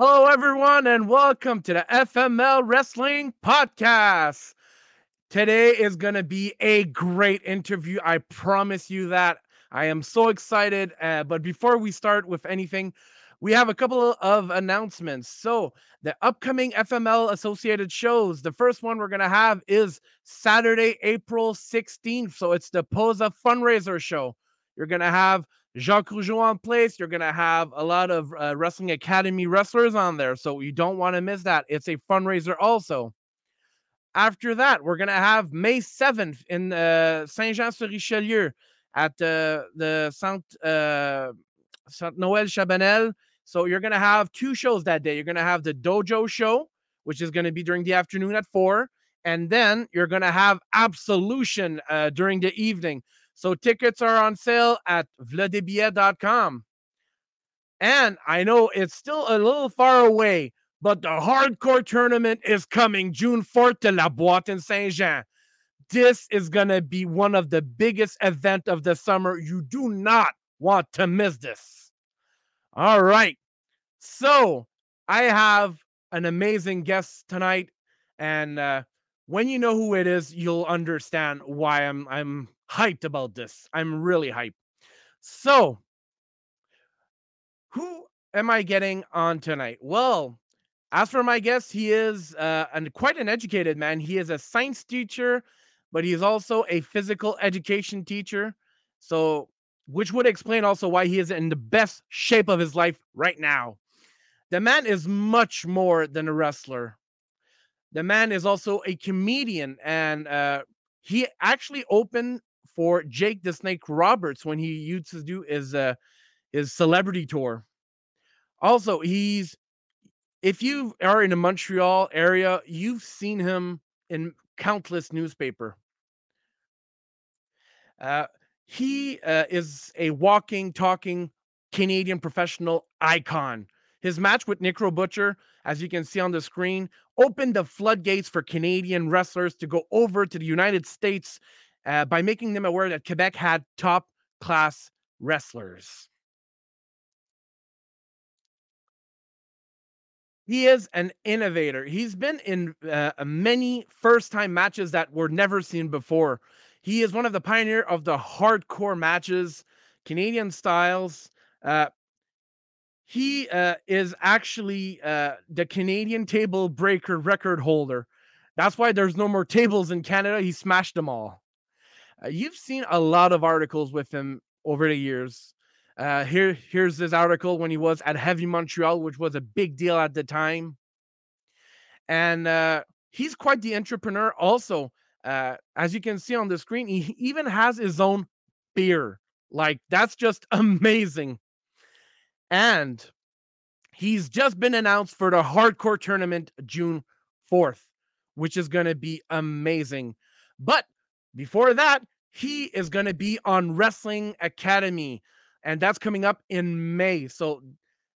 Hello, everyone, and welcome to the FML Wrestling Podcast. Today is going to be a great interview. I promise you that. I am so excited. Uh, but before we start with anything, we have a couple of announcements. So, the upcoming FML associated shows, the first one we're going to have is Saturday, April 16th. So, it's the Posa fundraiser show. You're going to have Jacques Rougeau on place. You're going to have a lot of uh, Wrestling Academy wrestlers on there. So, you don't want to miss that. It's a fundraiser also. After that, we're going to have May 7th in uh, Saint Jean sur Richelieu at uh, the Saint, uh, Saint Noël Chabanel. So you're going to have two shows that day. You're going to have the Dojo show, which is going to be during the afternoon at four. And then you're going to have Absolution uh, during the evening. So tickets are on sale at vladebillets.com. And I know it's still a little far away, but the hardcore tournament is coming June 4th to La Boîte in Saint Jean. This is going to be one of the biggest event of the summer. You do not want to miss this. All right. So, I have an amazing guest tonight and uh, when you know who it is, you'll understand why I'm I'm hyped about this. I'm really hyped. So, who am I getting on tonight? Well, as for my guest, he is uh, an, quite an educated man. He is a science teacher, but he is also a physical education teacher. So, which would explain also why he is in the best shape of his life right now. The man is much more than a wrestler. The man is also a comedian, and uh, he actually opened for Jake the Snake Roberts when he used to do his uh, his celebrity tour. Also, he's if you are in the Montreal area, you've seen him in countless newspaper. Uh, he uh, is a walking, talking Canadian professional icon. His match with Necro Butcher, as you can see on the screen, opened the floodgates for Canadian wrestlers to go over to the United States uh, by making them aware that Quebec had top class wrestlers. He is an innovator. He's been in uh, many first time matches that were never seen before. He is one of the pioneer of the hardcore matches, Canadian styles. Uh, he uh, is actually uh, the Canadian table breaker record holder. That's why there's no more tables in Canada. He smashed them all. Uh, you've seen a lot of articles with him over the years. Uh, here, here's this article when he was at Heavy Montreal, which was a big deal at the time. And uh, he's quite the entrepreneur. Also, uh, as you can see on the screen, he even has his own beer. Like that's just amazing. And he's just been announced for the hardcore tournament June 4th, which is going to be amazing. But before that, he is going to be on Wrestling Academy and that's coming up in May. So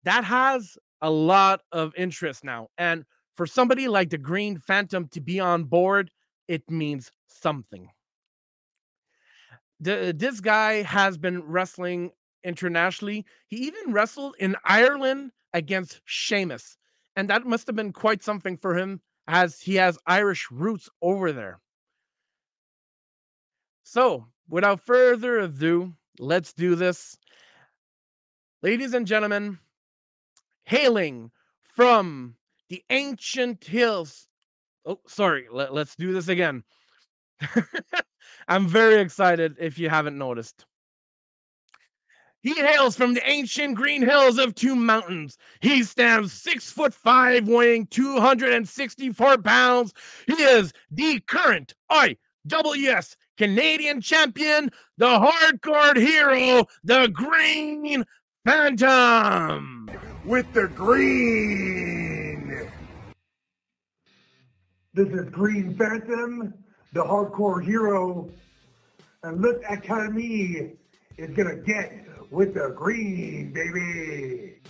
that has a lot of interest now. And for somebody like the Green Phantom to be on board, it means something. The, this guy has been wrestling internationally. He even wrestled in Ireland against Sheamus. And that must have been quite something for him as he has Irish roots over there. So, without further ado, let's do this. Ladies and gentlemen, hailing from the ancient hills. Oh, sorry. Let, let's do this again. I'm very excited if you haven't noticed. He hails from the ancient green hills of two mountains. He stands six foot five, weighing 264 pounds. He is the current IWS Canadian champion, the hardcore hero, the Green Phantom with the green. This is Green Phantom, the hardcore hero, and Lutte Academy is gonna get with the green, baby.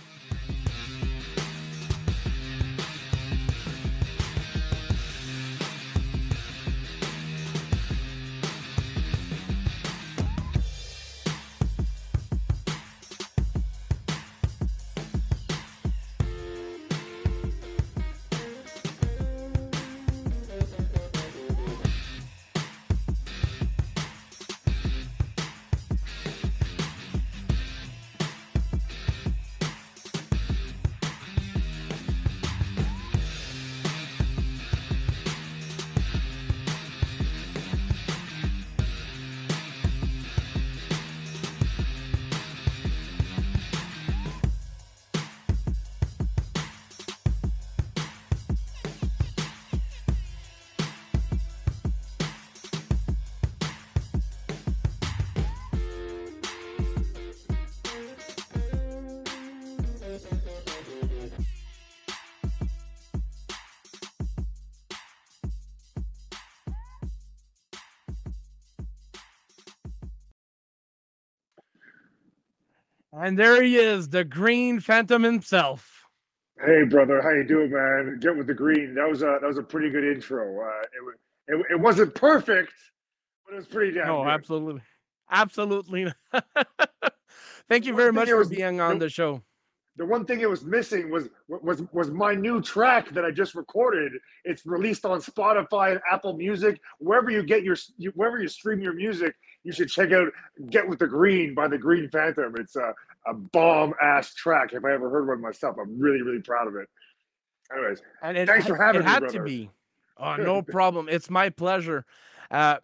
And there he is, the Green Phantom himself. Hey, brother, how you doing, man? Get with the green. That was a that was a pretty good intro. Uh, it, it it wasn't perfect, but it was pretty damn. Oh, good. absolutely, absolutely. Thank you very much for was, being on the, the show. The one thing it was missing was was was my new track that I just recorded. It's released on Spotify and Apple Music, wherever you get your wherever you stream your music. You should check out "Get with the Green" by the Green Phantom. It's a a bomb ass track. If I ever heard one myself, I'm really really proud of it. Anyways, and it, thanks for having it me. It had brother. to be. Oh, no problem. It's my pleasure. Uh,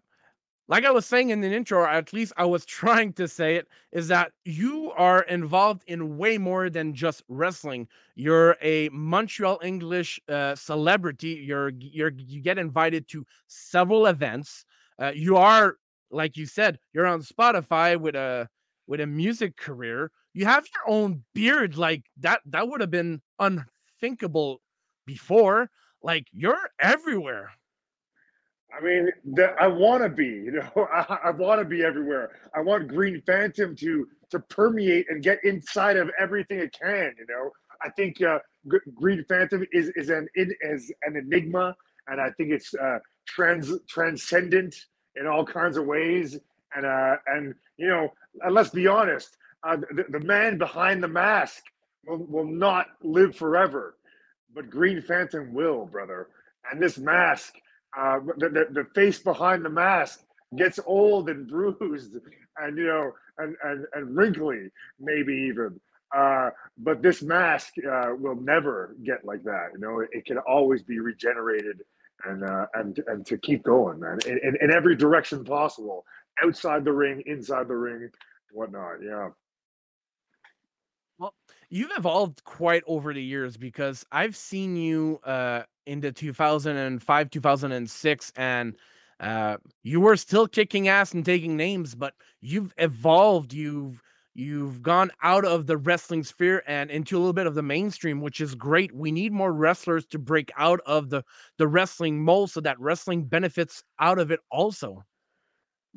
like I was saying in the intro, or at least I was trying to say it, is that you are involved in way more than just wrestling. You're a Montreal English uh, celebrity. You're you're you get invited to several events. Uh, you are, like you said, you're on Spotify with a with a music career. You have your own beard. Like that that would have been unthinkable before. Like you're everywhere. I mean, the, I want to be, you know, I, I want to be everywhere. I want Green Phantom to to permeate and get inside of everything it can. You know, I think uh, G- Green Phantom is is an is an enigma, and I think it's uh, trans transcendent in all kinds of ways. And uh, and you know, let's be honest, uh, the, the man behind the mask will, will not live forever, but Green Phantom will, brother. And this mask uh, the, the, the face behind the mask gets old and bruised and you know and and, and wrinkly maybe even. Uh, but this mask uh, will never get like that you know? It, it can always be regenerated and uh, and and to keep going man in, in, in every direction possible outside the ring inside the ring whatnot yeah. Well you've evolved quite over the years because i've seen you uh into 2005 2006 and uh, you were still kicking ass and taking names but you've evolved. You've you've gone out of the wrestling sphere and into a little bit of the mainstream which is great. We need more wrestlers to break out of the the wrestling mold so that wrestling benefits out of it also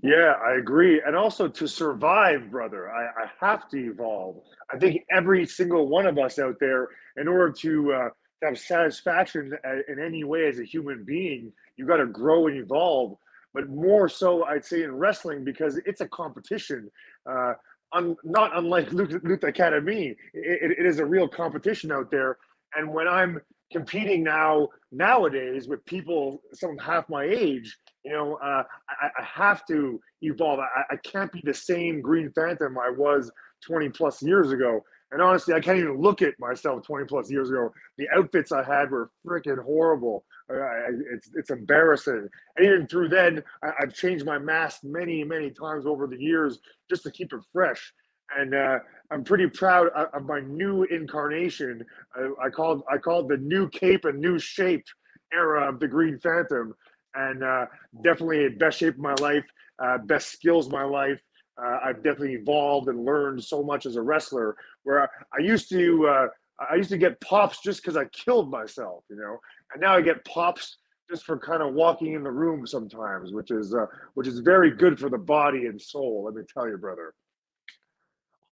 yeah, I agree. And also to survive, brother, I, I, have to evolve. I think every single one of us out there, in order to uh, have satisfaction in any way as a human being, you got to grow and evolve. But more so, I'd say in wrestling because it's a competition. Uh, un, not unlike Lutte, Lutte Academy, it, it is a real competition out there. And when I'm competing now nowadays with people some half my age, you know, uh, I, I, have to evolve. I, I can't be the same Green Phantom I was 20 plus years ago. And honestly, I can't even look at myself 20 plus years ago. The outfits I had were freaking horrible. it's it's embarrassing. And even through then, I, have changed my mask many many times over the years just to keep it fresh. And uh, I'm pretty proud of my new incarnation. I, I called I called the new cape and new shape era of the Green Phantom, and uh, definitely best shape of my life, uh, best skills of my life. Uh, I've definitely evolved and learned so much as a wrestler. Where I, I used to, uh, I used to get pops just because I killed myself, you know, and now I get pops just for kind of walking in the room sometimes, which is uh, which is very good for the body and soul. Let me tell you, brother.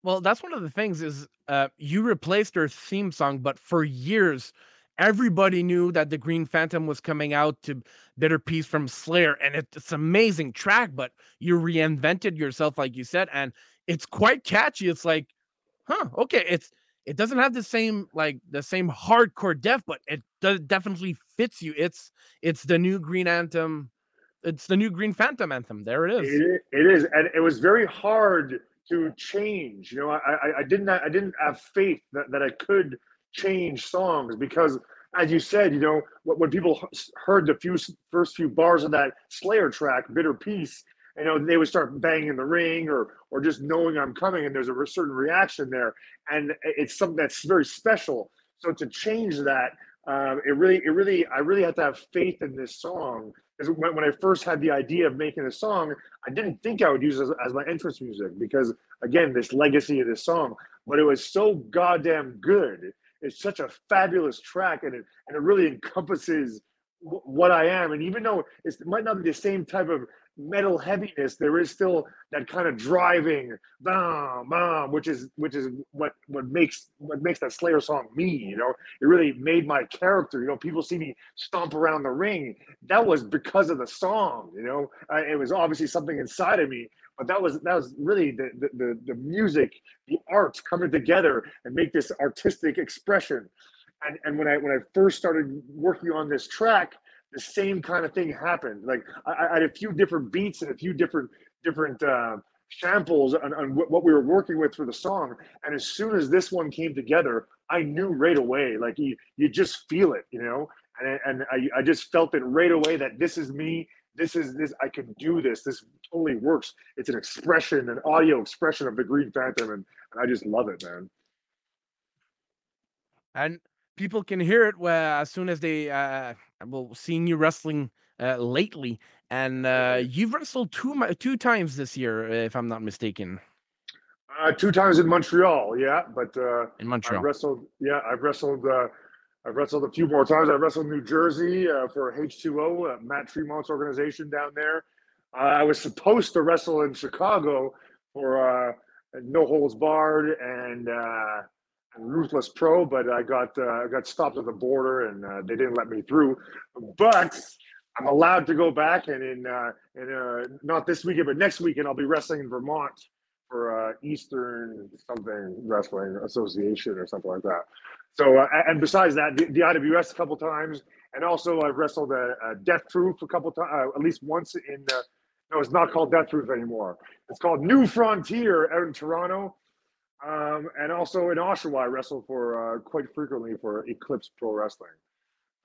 Well, that's one of the things is uh, you replaced their theme song, but for years everybody knew that the Green Phantom was coming out to Bitter Peace from Slayer, and it's an amazing track. But you reinvented yourself, like you said, and it's quite catchy. It's like, huh, okay, it's it doesn't have the same like the same hardcore death, but it does, definitely fits you. It's it's the new Green Anthem. It's the new Green Phantom anthem. There it is. It, it is, and it was very hard to change. You know, I, I, I didn't I didn't have faith that, that I could change songs because as you said, you know, when people heard the few first few bars of that Slayer track, "Bitter Peace," you know, they would start banging the ring or or just knowing I'm coming, and there's a certain reaction there, and it's something that's very special. So to change that, uh, it really, it really, I really had to have faith in this song. Because when, when I first had the idea of making a song, I didn't think I would use it as, as my entrance music because, again, this legacy of this song. But it was so goddamn good is such a fabulous track and it, and it really encompasses w- what I am. And even though it might not be the same type of metal heaviness. There is still that kind of driving, bam, bam, which is which is what what makes what makes that Slayer song me. You know, it really made my character. You know, people see me stomp around the ring. That was because of the song. You know, uh, it was obviously something inside of me, but that was that was really the the the, the music, the art coming together and make this artistic expression. And and when I when I first started working on this track the same kind of thing happened. Like I, I, had a few different beats and a few different different uh, samples on, on what we were working with for the song. And as soon as this one came together, I knew right away. Like you, you just feel it, you know. And and I, I just felt it right away that this is me. This is this. I can do this. This totally works. It's an expression, an audio expression of the Green Phantom, and, and I just love it, man. And people can hear it where, as soon as they uh well seeing you wrestling uh, lately and uh you've wrestled two two times this year if i'm not mistaken uh two times in montreal yeah but uh in montreal i wrestled yeah i've wrestled uh I've wrestled a few more times. I wrestled New Jersey uh, for H2O, uh, Matt Tremont's organization down there. Uh, I was supposed to wrestle in Chicago for uh, No Holds Barred and uh, Ruthless Pro, but I got uh, got stopped at the border and they didn't let me through. But I'm allowed to go back, and in in not this weekend, but next weekend, I'll be wrestling in Vermont for Eastern something Wrestling Association or something like that. So, uh, and besides that, the, the, IWS a couple times, and also I've wrestled a, a Death Proof a couple times, uh, at least once in. Uh, no, it's not called Death Proof anymore. It's called New Frontier out in Toronto. Um, and also in Oshawa, I wrestle for uh, quite frequently for Eclipse Pro Wrestling.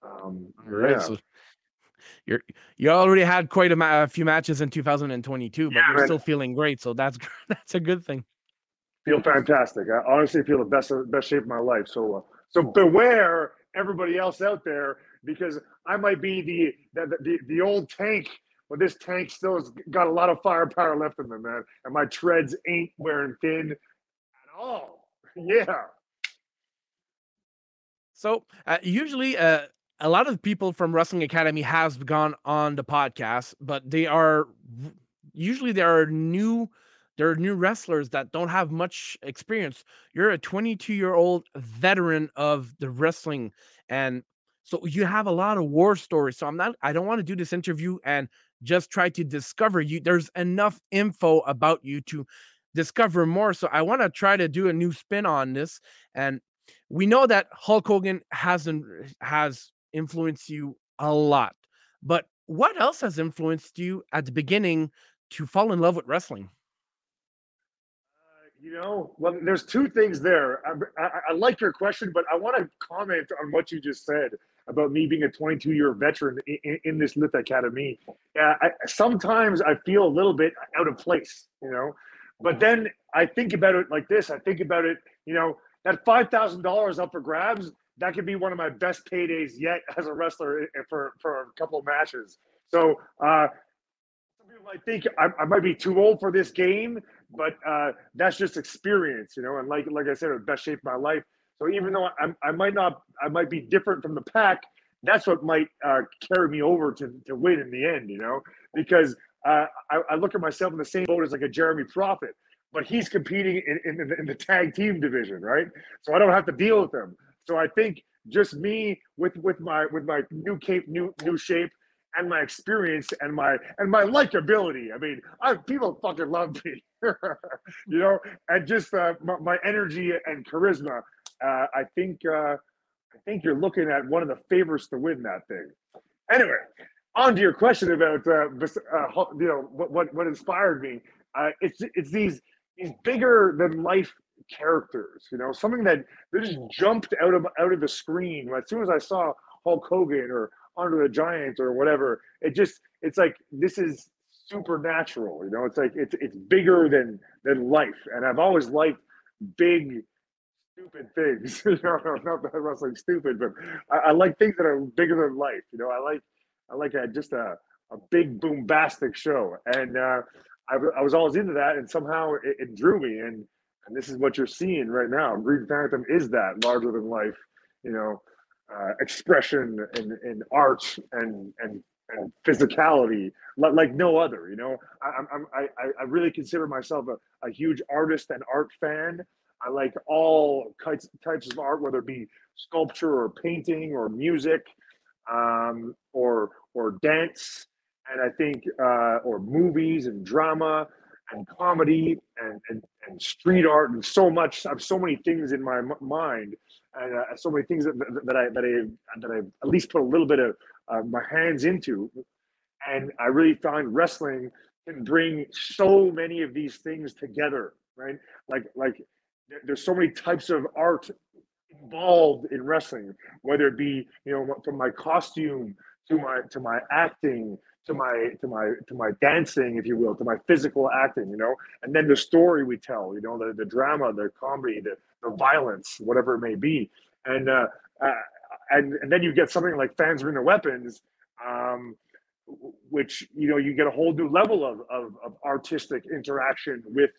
Um, right, yeah. So you're you already had quite a, ma- a, few matches in 2022, but yeah, you're man. still feeling great. So that's that's a good thing. Feel fantastic. I honestly feel the best best shape of my life. So uh, so beware everybody else out there because I might be the the, the, the old tank but this tank still has got a lot of firepower left in them, man. And my treads ain't wearing thin Oh, yeah. So uh, usually, uh, a lot of people from Wrestling Academy has gone on the podcast, but they are usually there are new there are new wrestlers that don't have much experience. You're a 22 year old veteran of the wrestling, and so you have a lot of war stories. So I'm not I don't want to do this interview and just try to discover you. There's enough info about you to discover more. So I want to try to do a new spin on this. And we know that Hulk Hogan hasn't uh, has influenced you a lot. But what else has influenced you at the beginning to fall in love with wrestling? You know, well, there's two things there. I, I, I like your question, but I want to comment on what you just said about me being a 22 year veteran in, in, this Lutte Academy. Uh, I, sometimes I feel a little bit out of place, you know, but then I think about it like this. I think about it, you know, that five thousand dollars up for grabs. That could be one of my best paydays yet as a wrestler for for a couple of matches. So uh, some people might think I, I might be too old for this game, but uh, that's just experience, you know. And like like I said, the best shape of my life. So even though I, I might not, I might be different from the pack. That's what might uh, carry me over to, to win in the end, you know, because uh, I, I, look at myself in the same boat as like a Jeremy Prophet, but he's competing in, in, in, the tag team division, right? So I don't have to deal with him. So I think just me with with my with my new cape, new new shape, and my experience and my and my likability. I mean, I, people fucking love me, you know, and just uh, my, my, energy and charisma. Uh, I think uh, I think you're looking at one of the favorites to win that thing. Anyway, on to your question about uh, uh, you know what, what what inspired me. Uh, it's it's these these bigger than life characters. You know, something that that just jumped out of out of the screen as soon as I saw Hulk Hogan or Andre the Giant or whatever. It just it's like this is supernatural. You know, it's like it's it's bigger than than life, and I've always liked big stupid things. you know, not that wrestling stupid, but I, I, like things that are bigger than life. You know, I like I like a, just a, a big bombastic show. And uh, I, I was always into that, and somehow it, it, drew me. And and this is what you're seeing right now. Green Phantom is that larger than life, you know, uh, expression and, and art and and and physicality like, no other. You know, I, I'm, I, I really consider myself a, a huge artist and art fan. I like all types types of art, whether it be sculpture or painting or music, um, or or dance, and I think uh, or movies and drama and comedy and, and and street art and so much. I have so many things in my mind uh, so many things that, that I that I that I at least put a little bit of uh, my hands into, and I really find wrestling can bring so many of these things together, right? Like like there's so many types of art involved in wrestling, whether it be you know from my costume to my to my acting to my to my to my dancing, if you will, to my physical acting, you know, and then the story we tell, you know, the the drama, the comedy, the the violence, whatever it may be, and uh, uh and and then you get something like fans bring their weapons. Um, which you know you get a whole new level of, of, of artistic interaction with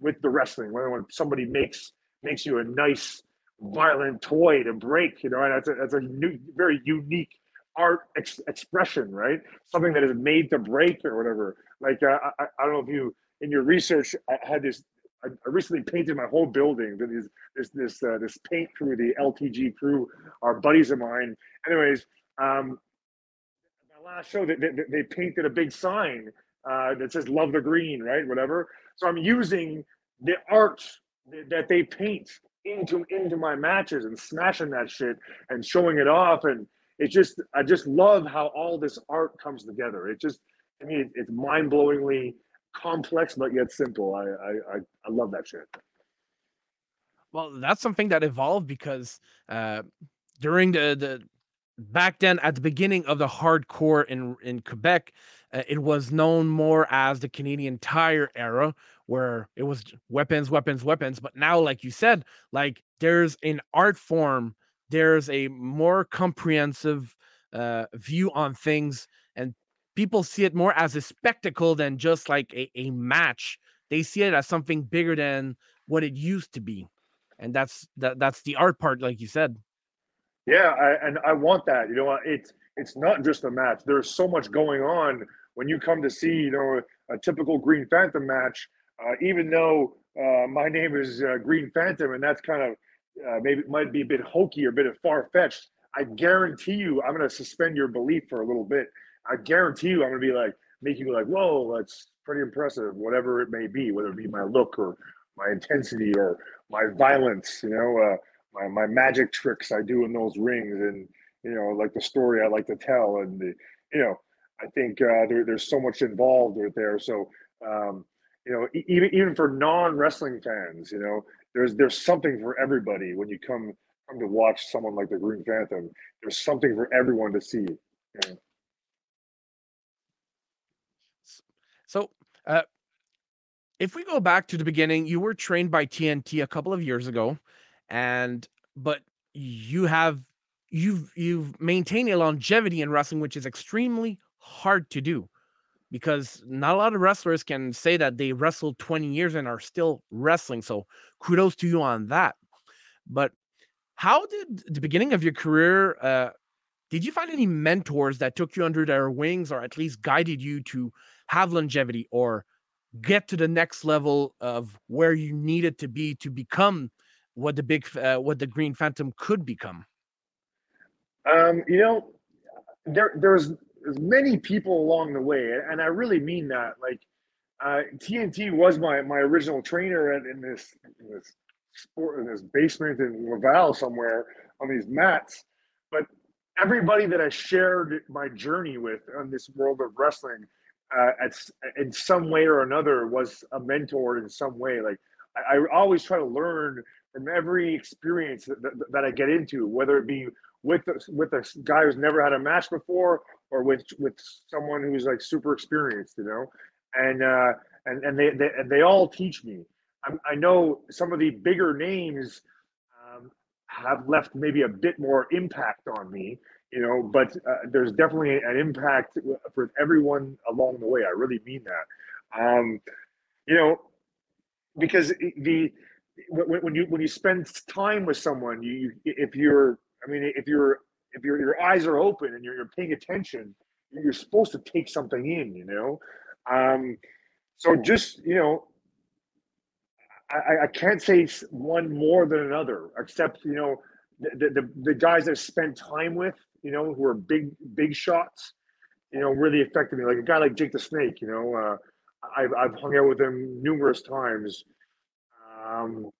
with the wrestling when, when somebody makes makes you a nice violent toy to break you know and that's a, that's a new very unique art ex- expression right something that is made to break or whatever like uh, I, I don't know if you in your research I had this I, I recently painted my whole building this this this uh, this paint crew the LTG crew are buddies of mine anyways um last show that they, they, they, painted a big sign uh, that says "Love the Green," right? Whatever. So I'm using the art that they paint into into my matches and smashing that shit and showing it off and it's just I just love how all this art comes together. It just I mean it's mind blowingly complex but yet simple. I, I I love that shit. Well, that's something that evolved because uh, during the the back then at the beginning of the hardcore in in Quebec, uh, it was known more as the Canadian Tire era, where it was weapons, weapons, weapons. But now, like you said, like there's an art form, there's a more comprehensive uh, view on things, and people see it more as a spectacle than just like a, a match. They see it as something bigger than what it used to be, and that's that that's the art part, like you said. Yeah, I, and I want that. You know, it's it's not just a match. There's so much going on when you come to see, you know, a typical Green Phantom match. Uh, even though uh, my name is uh, Green Phantom, and that's kind of uh, maybe it might be a bit hokey or a bit of far fetched. I guarantee you, I'm going to suspend your belief for a little bit. I guarantee you, I'm going to be like, make you like, whoa, that's pretty impressive, whatever it may be, whether it be my look or my intensity or my violence, you know. Uh, my, my magic tricks I do in those rings and you know like the story I like to tell and the, you know I think uh, there, there's so much involved with there so um, you know even even for non wrestling fans you know there's there's something for everybody when you come come to watch someone like the Green Phantom there's something for everyone to see. Yeah. So uh, if we go back to the beginning, you were trained by TNT a couple of years ago and but you have you've you've maintained a longevity in wrestling which is extremely hard to do because not a lot of wrestlers can say that they wrestled 20 years and are still wrestling so kudos to you on that but how did the beginning of your career uh, did you find any mentors that took you under their wings or at least guided you to have longevity or get to the next level of where you needed to be to become what the big uh, what the Green Phantom could become? Um, you know, there there's there's many people along the way, and I really mean that. Like uh, TNT was my my original trainer in, in this in this sport in this basement in Laval somewhere on these mats, but everybody that I shared my journey with on this world of wrestling, uh, at, in some way or another, was a mentor in some way. Like I, I always try to learn from every experience that, that, that, I get into, whether it be with with a guy who's never had a match before, or with with someone who's like super experienced, you know, and uh, and and they they, they all teach me. I'm, i know some of the bigger names um, have left maybe a bit more impact on me, you know, but uh, there's definitely an impact for everyone along the way. I really mean that. Um, you know, because the when, when you when you spend time with someone, you if you're I mean if you're if your your eyes are open and you're, you're paying attention, you're supposed to take something in, you know. Um, so just you know, I, I can't say one more than another, except you know the, the the guys I've spent time with, you know, who are big big shots, you know, really affected me. Like a guy like Jake the Snake, you know, uh, I've I've hung out with him numerous times. Um,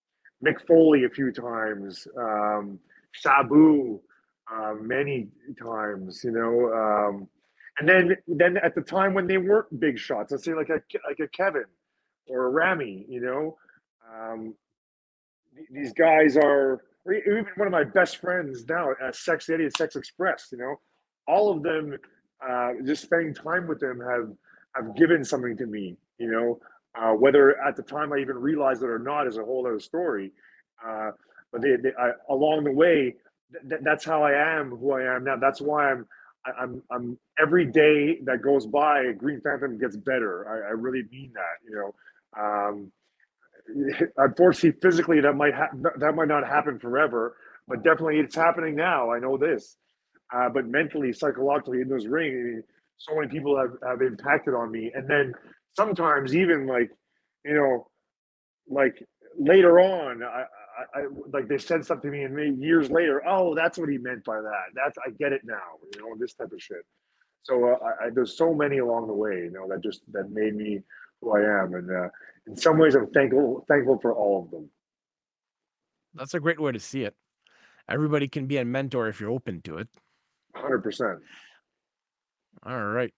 Mick Foley a few times, um, Sabu uh, many times, you know. Um, and then then at the time when they weren't big shots, let's say like a like a Kevin or a Rami, you know, um, these guys are even one of my best friends now at Sex Eddie and Sex Express, you know, all of them uh, just spending time with them have have given something to me, you know, uh, whether at the time I even realized it or not is a whole other story. Uh, but they, they I, along the way, th- that's how I am, who I am now. That's why I'm I'm I'm every day that goes by, Green Phantom gets better. I, I really mean that. You know, um, unfortunately, physically that might ha- that might not happen forever, but definitely it's happening now. I know this, uh, but mentally, psychologically, in those rings, so many people have have impacted on me, and then sometimes even like, you know, like later on, I, I, I, like they said something to me, and maybe years later, oh, that's what he meant by that. That's I get it now. You know, this type of shit. So uh, I, there's so many along the way, you know, that just that made me who I am, and uh, in some ways, I'm thankful thankful for all of them. That's a great way to see it. Everybody can be a mentor if you're open to it. Hundred percent. All right.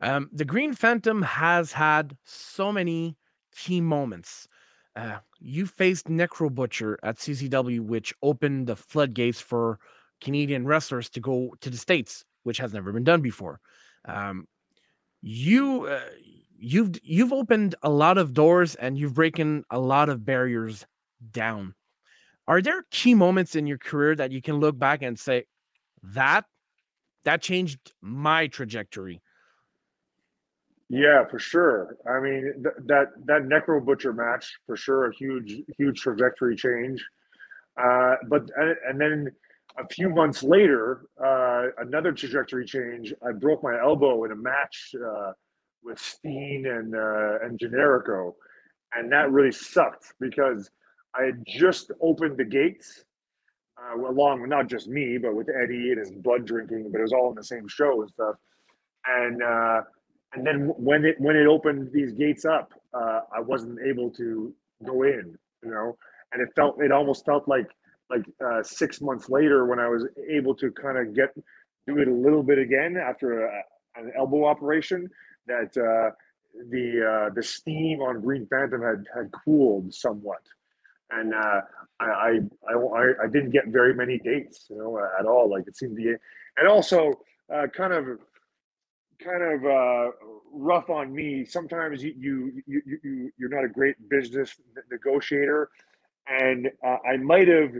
Um, the Green Phantom has had so many key moments. Uh, you faced Necro Butcher at CZW, which opened the floodgates for Canadian wrestlers to go to the states, which has never been done before. Um, you uh, you've you've opened a lot of doors and you've broken a lot of barriers down. Are there key moments in your career that you can look back and say that that changed my trajectory? Yeah, for sure. I mean, th- that that Necro Butcher match for sure, a huge huge trajectory change. Uh, but and then a few months later, uh, another trajectory change. I broke my elbow in a match uh, with Steen and uh, and Generico, and that really sucked because I had just opened the gates uh, along with not just me, but with Eddie and his blood drinking, but it was all in the same show and stuff. And uh, and then when it when it opened these gates up, uh, I wasn't able to go in, you know, and it felt it almost felt like like uh, six months later when I was able to kind of get do it a little bit again after a, an elbow operation that uh, the uh, the steam on Green Phantom had had cooled somewhat, and uh, I, I I I didn't get very many dates, you know, at all. Like it seemed to be, and also uh, kind of kind of uh, rough on me. Sometimes you you you you you're not a great business negotiator, and uh, I might have.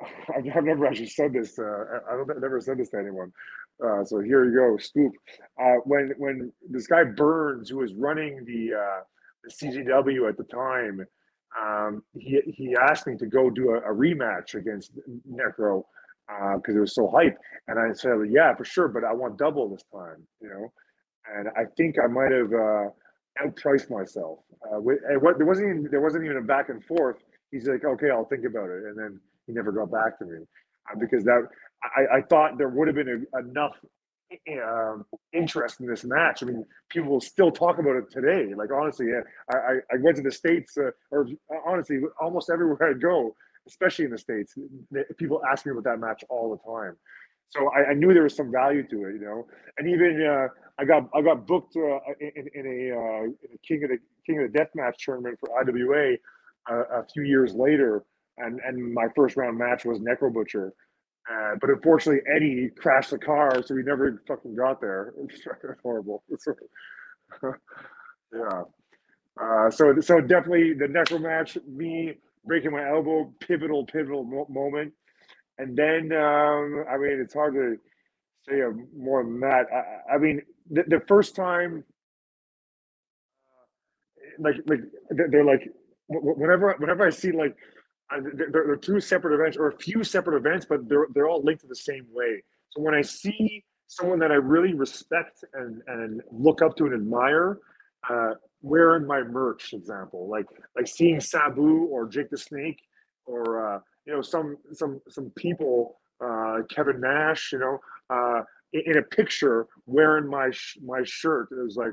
I've never actually said this. Uh, I don't I've never said this to anyone. Uh, so here you go, scoop. Uh, when when this guy Burns, who was running the uh, the at the time, um, he he asked me to go do a, a rematch against Necro because uh, it was so hype. And I said, yeah, for sure, but I want double this time, you know. And I think I might have uh, outpriced myself. Uh, what there wasn't even there wasn't even a back and forth. He's like, okay, I'll think about it, and then he never got back to me uh, because that I, I thought there would have been a, enough um, interest in this match. I mean, people still talk about it today. Like honestly, I I, I went to the states, uh, or honestly, almost everywhere I go, especially in the states, people ask me about that match all the time. So I, I knew there was some value to it, you know. And even uh, I got I got booked uh, in, in, a, uh, in a King of the King of the Death match tournament for IWA uh, a few years later, and and my first round match was Necro Butcher. Uh, but unfortunately, Eddie crashed the car, so we never fucking got there. It's horrible. yeah. Uh, so so definitely the Necro match, me breaking my elbow, pivotal, pivotal mo- moment. And then, um, I mean, it's hard to say more than that. I, I mean, the, the, first time, uh, like, like they're like, whenever, whenever I see like, they're, they're two separate events or a few separate events, but they're they're all linked to the same way. So when I see someone that I really respect and and look up to and admire. Uh, wearing my merch, example, like like seeing Sabu or Jake the Snake or uh, you know some some some people, uh, Kevin Nash, you know, uh, in, in a picture wearing my sh- my shirt. It was like,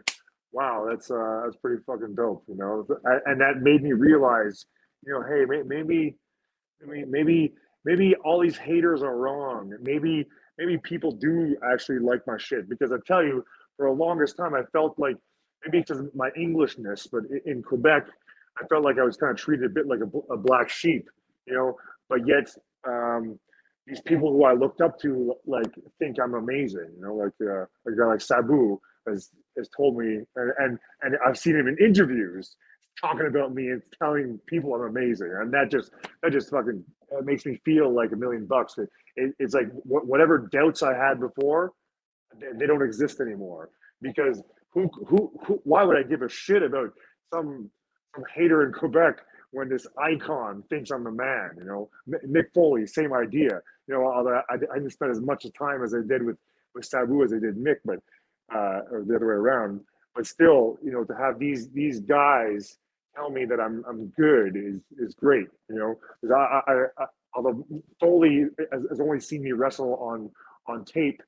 wow, that's uh, that's pretty fucking dope, you know. And that made me realize, you know, hey, maybe, maybe, maybe, maybe all these haters are wrong. Maybe maybe people do actually like my shit because I tell you, for the longest time, I felt like maybe because of my Englishness, but in Quebec, I felt like I was kind of treated a bit like a, a black sheep, you know. But yet, um, these people who I looked up to, like, think I'm amazing, you know. Like uh, a guy like Sabu has has told me, and, and and I've seen him in interviews talking about me and telling people I'm amazing, and that just that just fucking makes me feel like a million bucks. It, it, it's like wh- whatever doubts I had before, they, they don't exist anymore because who, who, who, why would I give a shit about some, some hater in Quebec when this icon thinks I'm the man? You know, Mick Foley, same idea. You know, although I, I didn't spend as much time as I did with with Sabu as I did Mick, but uh, or the other way around. But still, you know, to have these these guys tell me that I'm I'm good is is great. You know, because I, I, I, although Foley has, has only seen me wrestle on on tape.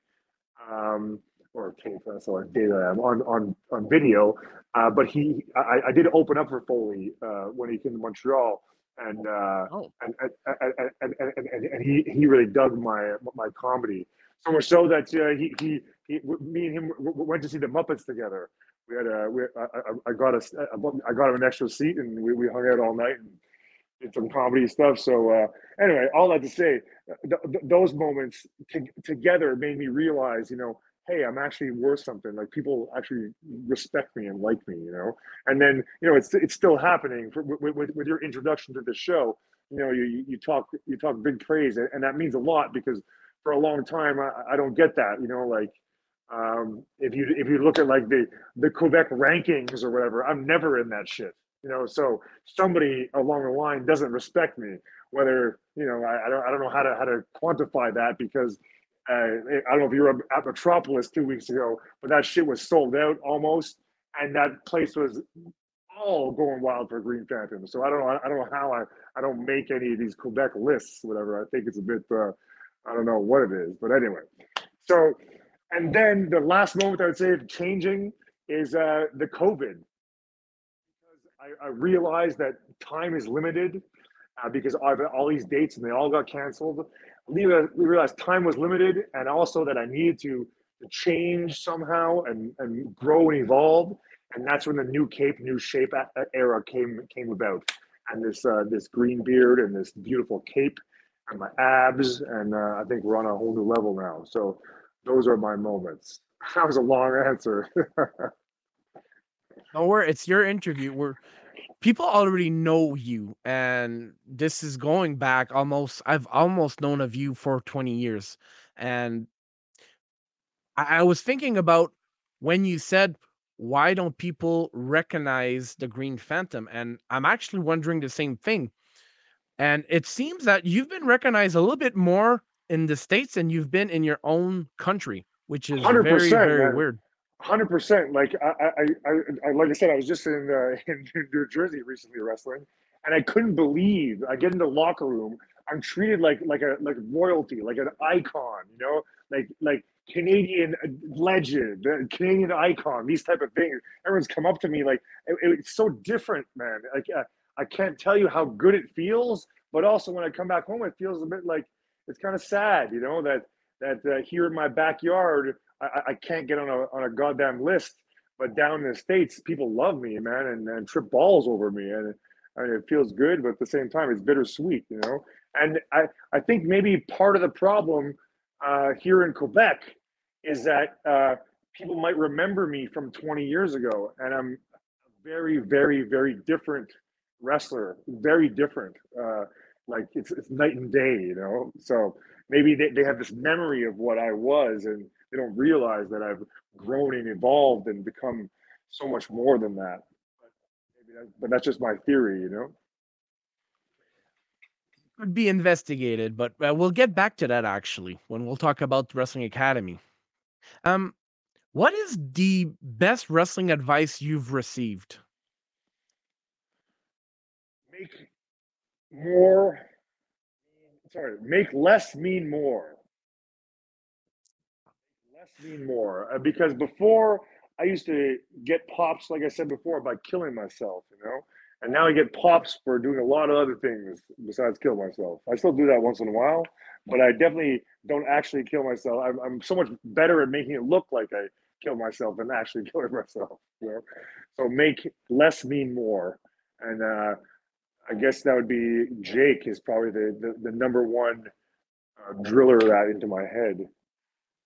Um, or tape, that's all data on on on video. Uh, but he, I, I did open up for Foley uh, when he came to Montreal, and, uh, oh. and, and, and, and, and, and, he he really dug my my comedy so much so that uh, he, he he me and him went to see the Muppets together. We had a we, I, I got a I got him an extra seat, and we, we hung out all night and did some comedy stuff. So uh, anyway, all that to say, th- th- those moments t- together made me realize, you know hey, I'm actually worth something. Like people actually respect me and like me, you know. And then you know it's it's still happening for, with, with, with your introduction to the show. You know, you you talk you talk big praise, and that means a lot because for a long time I, I don't get that. You know, like um, if you if you look at like the the Quebec rankings or whatever, I'm never in that shit. You know, so somebody along the line doesn't respect me. Whether you know, I, I don't I don't know how to how to quantify that because uh, I don't know if you were at Metropolis two weeks ago, but that shit was sold out almost, and that place was all going wild for Green Phantom. So I don't know. I don't know how I I don't make any of these Quebec lists, whatever. I think it's a bit. Uh, I don't know what it is, but anyway. So, and then the last moment I would say of changing is uh, the COVID. Because I, I realized that time is limited uh, because I've all these dates and they all got canceled we realized time was limited and also that I needed to, change somehow and, and grow and evolve. And that's when the new cape, new shape era came came about. And this uh, this green beard and this beautiful cape and my abs. And uh, I think we're on a whole new level now. So those are my moments. That was a long answer. Don't worry, it's your interview. We're people already know you and this is going back almost i've almost known of you for 20 years and I, I, was thinking about when you said why don't people recognize the green phantom and i'm actually wondering the same thing and it seems that you've been recognized a little bit more in the states than you've been in your own country which is very very man. weird Hundred percent. Like I, I, I, like I said, I was just in, uh, in New Jersey recently wrestling, and I couldn't believe. I get in the locker room, I'm treated like like a like royalty, like an icon. You know, like like Canadian legend, Canadian icon. These type of things. Everyone's come up to me like it, it's so different, man. Like uh, I can't tell you how good it feels, but also when I come back home, it feels a bit like it's kind of sad. You know that that uh, here in my backyard I, I can't get on a on a goddamn list. But down in the states, people love me, man, and, and trip balls over me, and I mean, it feels good, but at the same time, it's bittersweet, you know. And I I think maybe part of the problem uh, here in Quebec is that uh, people might remember me from 20 years ago, and I'm a very, very, very different wrestler, very different. Uh, like it's, it's night and day, you know. So maybe they, they have this memory of what I was, and they don't realize that I've grown and evolved and become so much more than that. But, that, but that's just my theory, you know. Could be investigated, but uh, we'll get back to that actually when we'll talk about Wrestling Academy. Um, what is the best wrestling advice you've received? Make more. Sorry, make less mean more. More. Uh, because before I used to get pops, like I said before, by killing myself, you know, and now I get pops for doing a lot of other things besides kill myself. I still do that once in a while, but I definitely don't actually kill myself. I'm, I'm so much better at making it look like I kill myself than actually killing myself. You know, so make less mean more, and uh, I guess that would be Jake is probably the the, the number one uh, driller that into my head.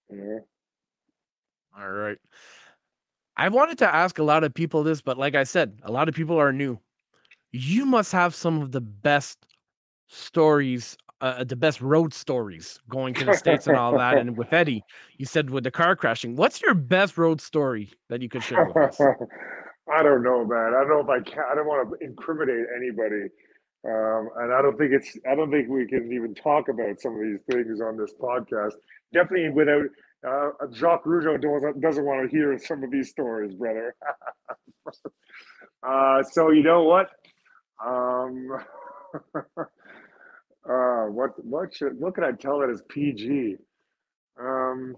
You know. All right. I wanted to ask a lot of people this, but like I said, a lot of people are new. You must have some of the best stories, uh, the best road stories going to the States and all that. And with Eddie, you said with the car crashing. What's your best road story that you could share with us? I don't know, man. I don't know if I can. I don't want to incriminate anybody, um, and I don't think it's. I don't think we can even talk about some of these things on this podcast. Definitely without uh, Jacques Rougeau doesn't, doesn't want to hear some of these stories, brother. uh, so you know what? Um, uh, what what should what can I tell that is PG? Um,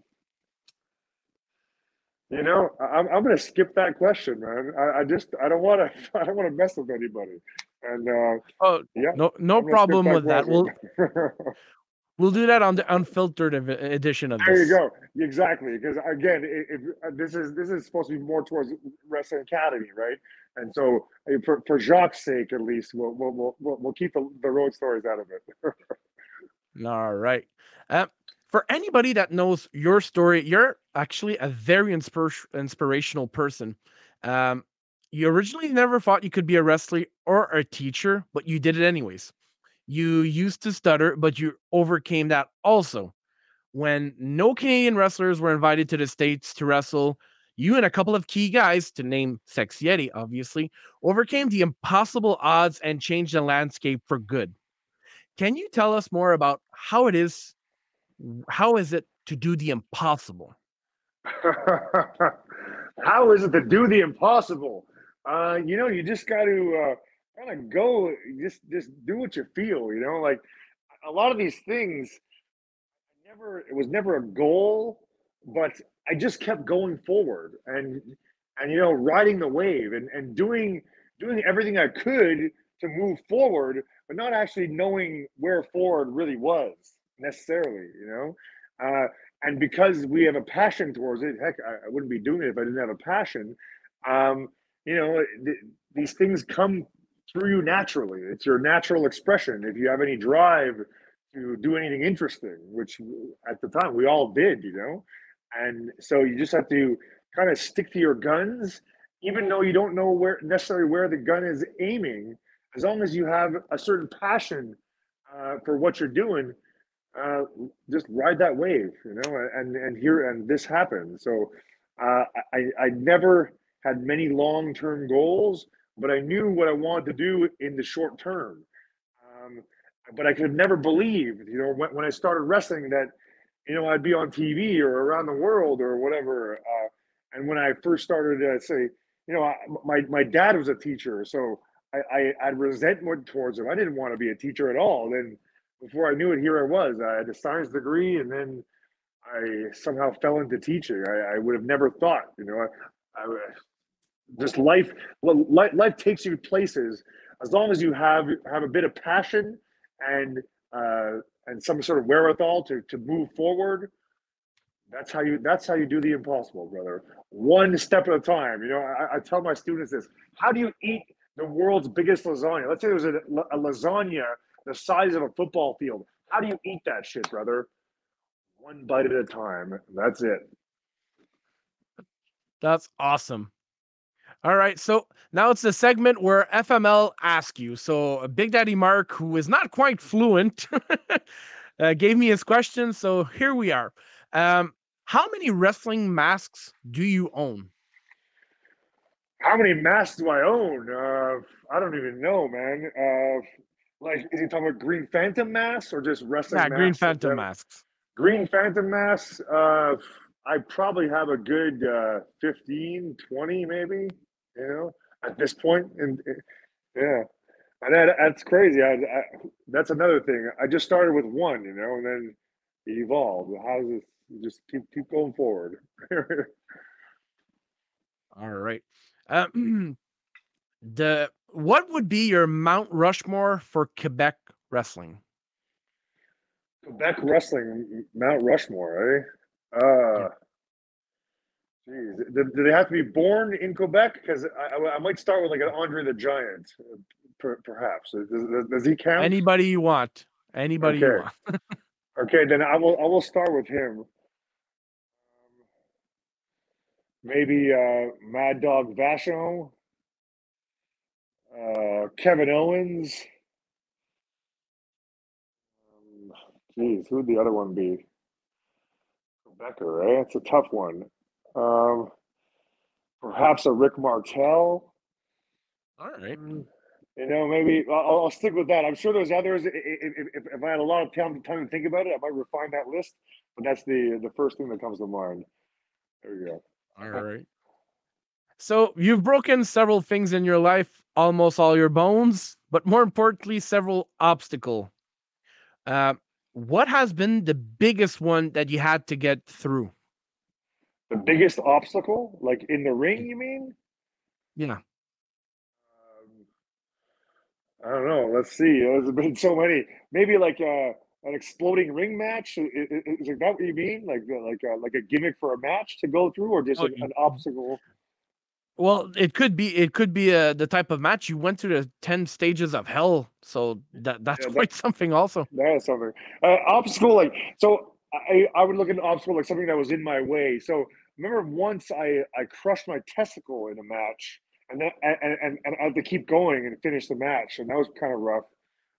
you know, I'm I'm gonna skip that question, man. I, I just I don't want to I don't want to mess with anybody. And uh, oh, yeah, no no problem with that. We'll We'll do that on the unfiltered edition of there this. There you go. Exactly, because again, if, if, uh, this is this is supposed to be more towards Wrestling Academy, right? And so, for, for Jacques' sake, at least, we'll we'll we'll, we'll keep the, the road stories out of it. All right. Uh, for anybody that knows your story, you're actually a very inspir- inspirational person. Um, you originally never thought you could be a wrestler or a teacher, but you did it anyways. You used to stutter, but you overcame that also. When no Canadian wrestlers were invited to the States to wrestle, you and a couple of key guys, to name Sex Yeti, obviously, overcame the impossible odds and changed the landscape for good. Can you tell us more about how it is? How is it to do the impossible? how is it to do the impossible? Uh, you know, you just got to uh, kind of go just just do what you feel you know like a lot of these things never it was never a goal but i just kept going forward and and you know riding the wave and and doing doing everything i could to move forward but not actually knowing where forward really was necessarily you know? Uh, and because we have a passion towards it heck I, I, wouldn't be doing it if i didn't have a passion. Um, you know th- these things come through you naturally. It's your natural expression. If you have any drive to do anything interesting, which at the time we all did, you know, and so you just have to kind of stick to your guns, even though you don't know where necessarily where the gun is aiming. As long as you have a certain passion uh, for what you're doing, uh, just ride that wave, you know. And and here and this happened. So uh, I I never had many long term goals but I knew what I wanted to do in the short term. Um, but I could never believe, you know, when, when I started wrestling that, you know, I'd be on TV or around the world or whatever. Uh, and when I first started to say, you know, I, my, my dad was a teacher, so I, I had resentment towards him. I didn't want to be a teacher at all. Then before I knew it, here I was. I had a science degree and then I somehow fell into teaching. I, I would have never thought, you know, I, I just life well, life, life takes you places as long as you have have a bit of passion and uh, and some sort of wherewithal to to move forward. That's how you that's how you do the impossible brother. One step at a time. You know i, I tell my students this. How do you eat the world's biggest lasagna? Let's say there's a, a lasagna the size of a football field. How do you eat that shit brother? One bite at a time. That's it. That's awesome all right, so now it's the segment where FML asks you. So Big Daddy Mark, who is not quite fluent, uh, gave me his question. So here we are. Um, how many wrestling masks do you own? How many masks do I own? Uh, I don't even know, man. Uh, like, is he talking about Green Phantom masks or just wrestling? Yeah, Green Phantom masks. Green Phantom masks. Uh, I probably have a good uh, 15, 20 maybe, you know, at this. And yeah, and that, that's crazy. I, I, that's another thing. I just started with one, you know, and then it evolved. How does this just keep keep going forward? All right. Um, the what would be your Mount Rushmore for Quebec wrestling? Quebec wrestling, Mount Rushmore, eh? Uh, geez, do, do they have to be born in Quebec? Because I, I, I might start with like an Andre the Giant, per, perhaps. Does, does, he count? Anybody you want. Anybody okay. you want. okay, then I will. I will start with him. Um, maybe uh, Mad Dog Vachon, uh, Kevin Owens. Jeez, who'd the other one be? Rebecca, right? It's a tough one. Um, perhaps a Rick Martel. All right. Mm, you know, maybe I'll, I'll stick with that. I'm sure there's others. If, if, if, I had a lot of time, time to think about it, I might refine that list. But that's the the first thing that comes to mind. There you go. All right. So you've broken several things in your life, almost all your bones, but more importantly, several obstacle. Uh, what has been the biggest one that you had to get through? The biggest obstacle, like in the ring, you mean? Yeah. Um, I don't know. Let's see. There's been so many. Maybe like uh, an exploding ring match. Is, is, that what you mean? Like uh, like uh, like a gimmick for a match to go through, or just oh, an, an obstacle? Well, it could be it could be uh, the type of match you went through the ten stages of hell, so that that's yeah, quite that, something. Also, that is something. Uh, obstacle, like so, I I would look at an obstacle like something that was in my way. So remember once I I crushed my testicle in a match, and then and and, and I had to keep going and finish the match, and that was kind of rough.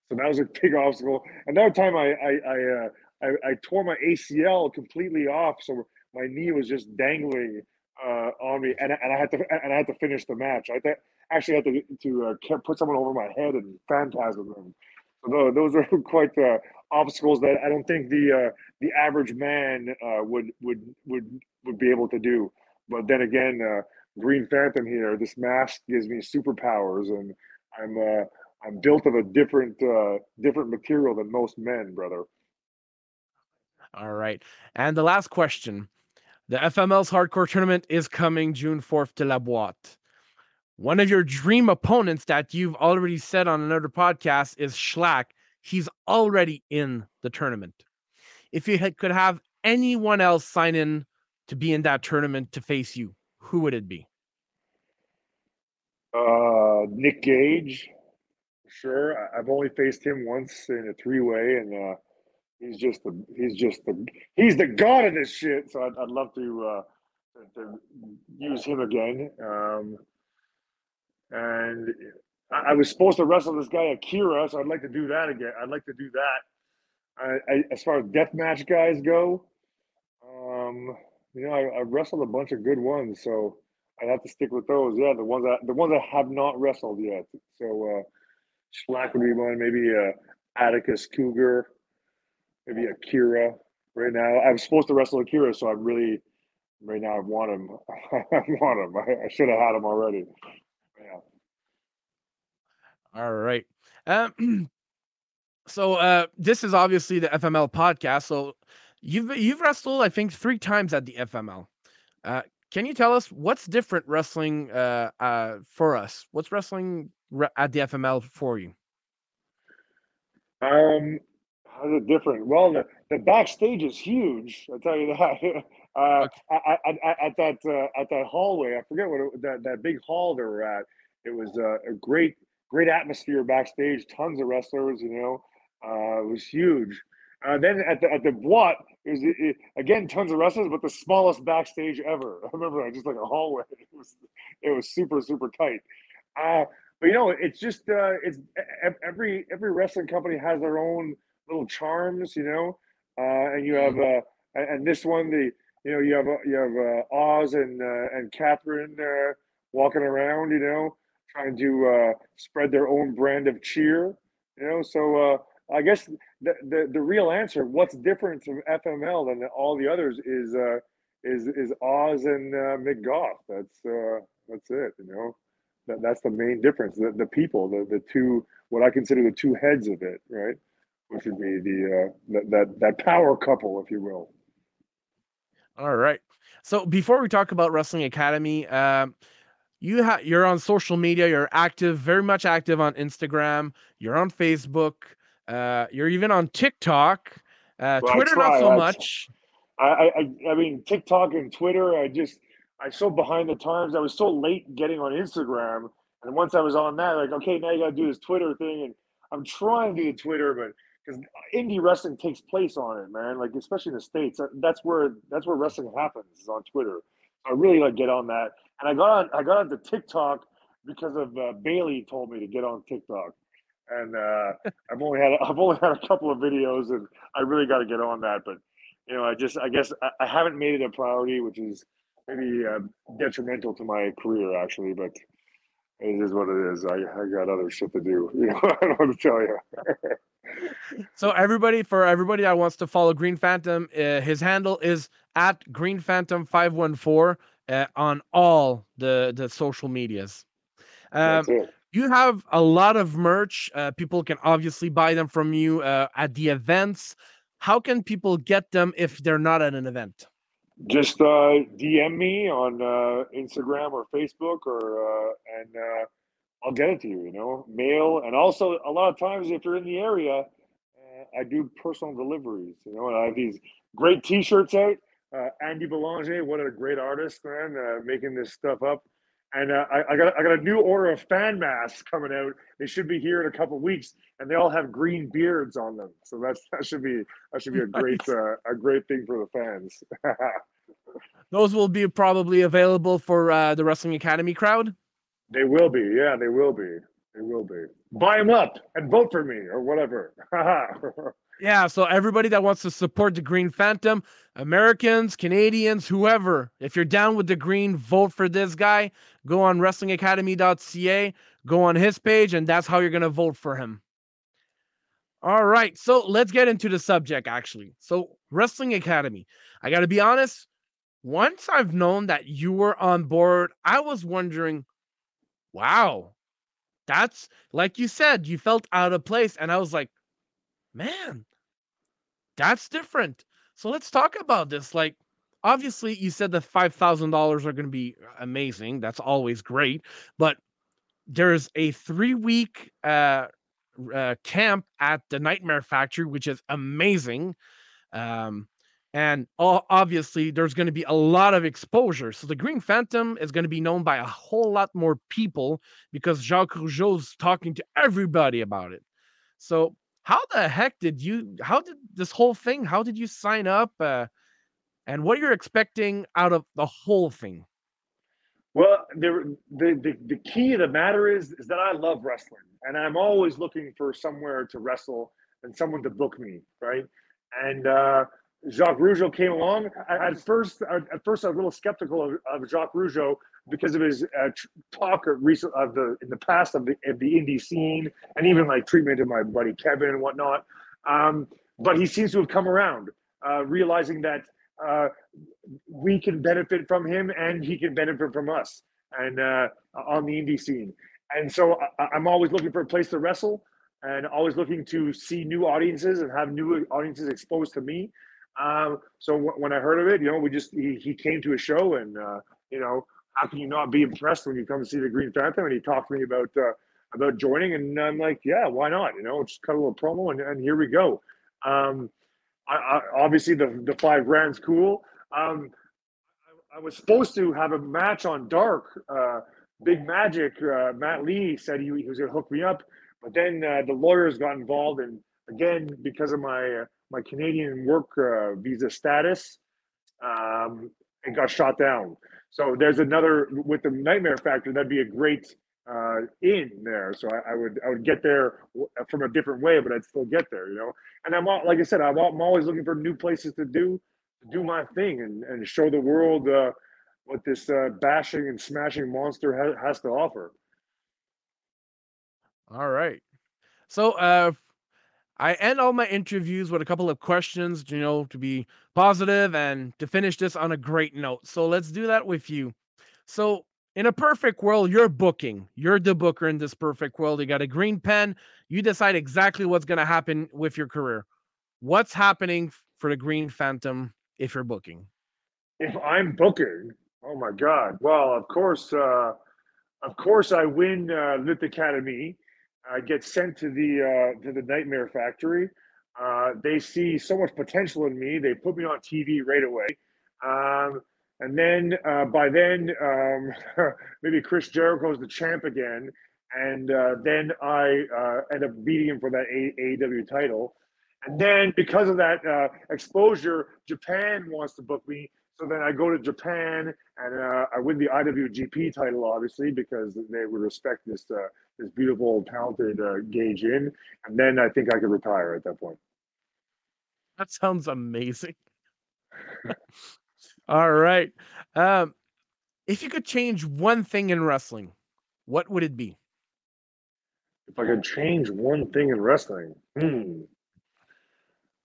So that was a big obstacle. And another time I I I, uh, I, I tore my ACL completely off, so my knee was just dangling uh, on me, and, and I had to and I had to finish the match. I th- actually had to to uh, put someone over my head and phantasm them. So those are quite the obstacles that I don't think the uh, the average man uh, would would would would be able to do. But then again, uh, Green Phantom here, this mask gives me superpowers, and I'm uh, I'm built of a different uh, different material than most men, brother. All right, and the last question the FML's hardcore tournament is coming June 4th to La Boîte. One of your dream opponents that you've already said on another podcast is Shlak. He's already in the tournament. If you could have anyone else sign in to be in that tournament to face you, who would it be? Uh, Nick Gage. Sure. I've only faced him once in a three way, and uh, he's just the he's just the he's the god of this shit. So I'd, I'd love to uh, to use him again. Um, and I, I, was supposed to wrestle this guy Akira, so I'd like to do that again. I'd like to do that. I, I, as far as death match guys go, um, you know, I, have wrestled a bunch of good ones, so I have to stick with those. Yeah, the ones that the ones I have not wrestled yet. So uh, Shlak would be one. Maybe uh, Atticus Cogar maybe Akira right now. I'm supposed to wrestle Akira, so I'm really right now I want him. I want him. I, I should have had him already. Yeah. All right. Um, so uh, this is obviously the FML podcast. So you've you've wrestled, I think, three times at the FML. Uh, can you tell us what's different wrestling uh, uh, for us? What's wrestling re- at the FML for you? Um, How's it different? Well, the, the backstage is huge. I'll tell you that. Uh, at, at, at, that uh, at that hallway, I forget what it, that that big hall they were at. It was uh, a great great atmosphere backstage. Tons of wrestlers, you know. Uh, it was huge. Uh, then at the at the Boîte, it was it, again tons of wrestlers, but the smallest backstage ever. I remember that, just like a hallway. It was it was super super tight. Uh, but you know, it's just uh, it's every every wrestling company has their own little charms, you know. Uh, and you have mm-hmm. uh, and this one, the you know, you have uh, you have uh, Oz and uh, and Catherine uh, walking around, you know, trying to uh, spread their own brand of cheer, you know. So uh, I guess the, the real answer, what's different from FML than all the others, is uh, is is Oz and uh, Goff. That's uh, that's it. You know, that that's the main difference. The the people, the the two, what I consider the two heads of it, right? Which would be the uh, that that that power couple, if you will. All right. So before we talk about Wrestling Academy, um, you have you're on social media. You're active, very much active on Instagram. You're on Facebook. Uh, you're even on TikTok. Uh, Well, Twitter, not so I- much. I, I I- mean TikTok and Twitter. I just I'm so behind the times. I was so late getting on Instagram, and once I was on that, like okay, now you got to do this Twitter thing, and I'm trying to do the Twitter, but because indie wrestling takes place on it, man. Like especially in the states, that's where that's where wrestling happens is on Twitter. I really like get on that, and I got on I got onto TikTok because of uh, Bailey told me to get on TikTok. And uh, I've only had I've only had a couple of videos, and I really got to get on that. But you know, I just I guess I, I haven't made it a priority, which is maybe uh, detrimental to my career actually. But it is what it is. I, I got other shit to do. You know, I don't want to tell you. So everybody, for everybody that wants to follow Green Phantom, uh, his handle is at Green Phantom five one four uh, on all the the social medias. Um, That's it. You have a lot of merch. Uh, people can obviously buy them from you uh, at the events. How can people get them if they're not at an event? Just uh, DM me on uh, Instagram or Facebook, or uh, and uh, I'll get it to you. You know, mail, and also a lot of times if you're in the area, I do personal deliveries. You know, and I have these great T-shirts out. Andy Belanger, what a great artist, man, making this stuff up. And uh, I, I got I got a new order of fan masks coming out. They should be here in a couple weeks, and they all have green beards on them. So that's that should be that should be a great uh, a great thing for the fans. Those will be probably available for uh, the Wrestling Academy crowd. They will be. Yeah, they will be. They will be. Buy them up and vote for me or whatever. Yeah, so everybody that wants to support the Green Phantom, Americans, Canadians, whoever, if you're down with the green, vote for this guy. Go on wrestlingacademy.ca, go on his page, and that's how you're going to vote for him. All right, so let's get into the subject actually. So, Wrestling Academy. I got to be honest, once I've known that you were on board, I was wondering, wow, that's like you said, you felt out of place. And I was like, man, that's different. So let's talk about this. Like, obviously, you said the five thousand dollars are going to be amazing. That's always great, but there's a three week uh, uh, camp at the Nightmare Factory, which is amazing. Um, and obviously, there's going to be a lot of exposure. So the Green Phantom is going to be known by a whole lot more people because Jacques Rougeau's talking to everybody about it. So how the heck did you how did this whole thing how did you sign up uh, and what you're expecting out of the whole thing well, the, the the the key of the matter is is that I love wrestling and I'm always looking for somewhere to wrestle and someone to book me, right? And uh, Jacques Rougeau came along. At, first, at at first, I was a little skeptical of, of Jacques Rougeau because of his uh, talk of recent of the in the past of the of the indie scene and even like treatment of my buddy Kevin and whatnot. Um, but he seems to have come around, uh, realizing that uh, we can benefit from him and he can benefit from us and uh, on the indie scene. And so I, I'm always looking for a place to wrestle and always looking to see new audiences and have new audiences exposed to me. Um, so w- when I heard of it, you know, we just he, he came to a show and uh, you know how can you not be impressed when you come to see the Green Phantom? And he talked to me about uh, about joining, and I'm like, yeah, why not? You know, just cut a little promo, and, and here we go. Um, I, I, obviously, the the five grand's cool. Um, I, I was supposed to have a match on Dark. Uh, Big Magic, uh, Matt Lee said he, he was going to hook me up, but then uh, the lawyers got involved, and again, because of my uh, my Canadian work uh, visa status, um, it got shot down. So there's another with the Nightmare Factor. That'd be a great uh, in there. So I, I would I would get there from a different way, but I'd still get there. You know. And I'm al- like I said, I'm, al- I'm always looking for new places to do to do my thing and, and show the world uh, what this uh, bashing and smashing monster ha- has to offer. all right so uh I end all my interviews with a couple of questions, you know, to be positive and to finish this on a great note. So let's do that with you. So, in a perfect world, you're booking. You're the booker in this perfect world. You got a green pen. You decide exactly what's going to happen with your career. What's happening for the Green Phantom if you're booking? If I'm booking, oh my God. Well, of course, uh, of course, I win uh, Lutte Academy. I get sent to the uh, to the Nightmare Factory. Uh, they see so much potential in me. They put me on TV right away. Um, and then uh, by then, um, maybe Chris Jericho's the champ again. And uh, then I uh, end up beating him for that AEW title. And then because of that uh, exposure, Japan wants to book me. So then I go to Japan and uh, I win the IWGP title, obviously, because they would respect this uh, this beautiful, talented uh, in, And then I think I could retire at that point. That sounds amazing. All right. Um, if you could change one thing in wrestling, what would it be? If I could change one thing in wrestling, hmm.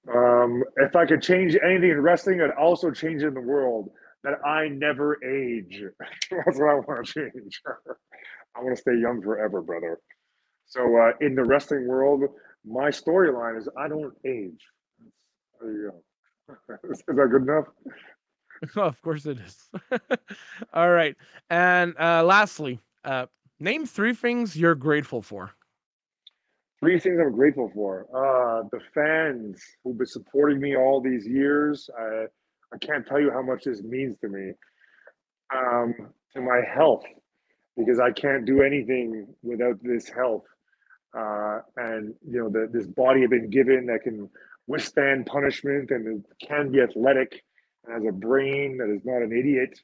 Um, if I could change anything in wrestling, I'd also change in the world that I never age. That's what I want to change. I want to stay young forever, brother. So uh, in the wrestling world, my storyline is I don't age. There you go. is that good enough? Oh, of course it is. All right. And uh, lastly, uh, name three things you're grateful for. Three things I'm grateful for. Uh, the fans who've been supporting me all these years. I, I can't tell you how much this means to me. Um, to my health, because I can't do anything without this health. Uh, and you know, the, this body I've been given that can withstand punishment and can be athletic and has a brain that is not an idiot.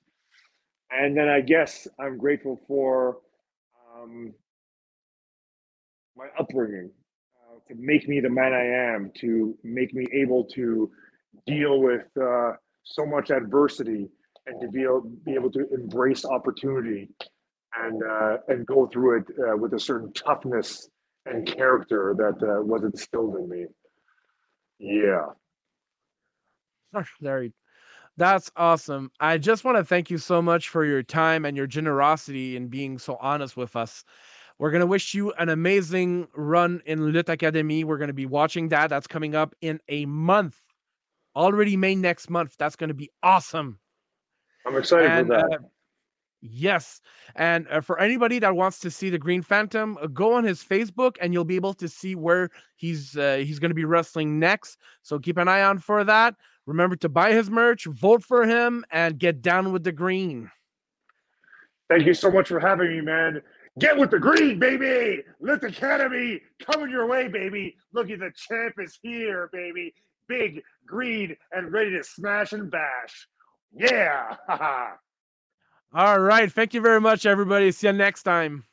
And then I guess I'm grateful for um, my upbringing uh, to make me the man I am, to make me able to deal with uh, so much adversity and to be able, be able to embrace opportunity and uh, and go through it uh, with a certain toughness and character that uh, was instilled in me. Yeah. Larry, that's awesome. I just want to thank you so much for your time and your generosity in being so honest with us. We're going to wish you an amazing run in Lutte Academy. We're going to be watching that. That's coming up in a month. Already May next month. That's going to be awesome. I'm excited and, for that. Uh, yes. And uh, for anybody that wants to see the Green Phantom, uh, go on his Facebook and you'll be able to see where he's uh, he's going to be wrestling next. So keep an eye on for that. Remember to buy his merch, vote for him, and get down with the green. Thank you so much for having me, man. Get with the green, baby. Lutte Academy coming your way, baby. Look at the champ is here, baby. Big, green, and ready to smash and bash. Yeah. All right. Thank you very much, everybody. See you next time.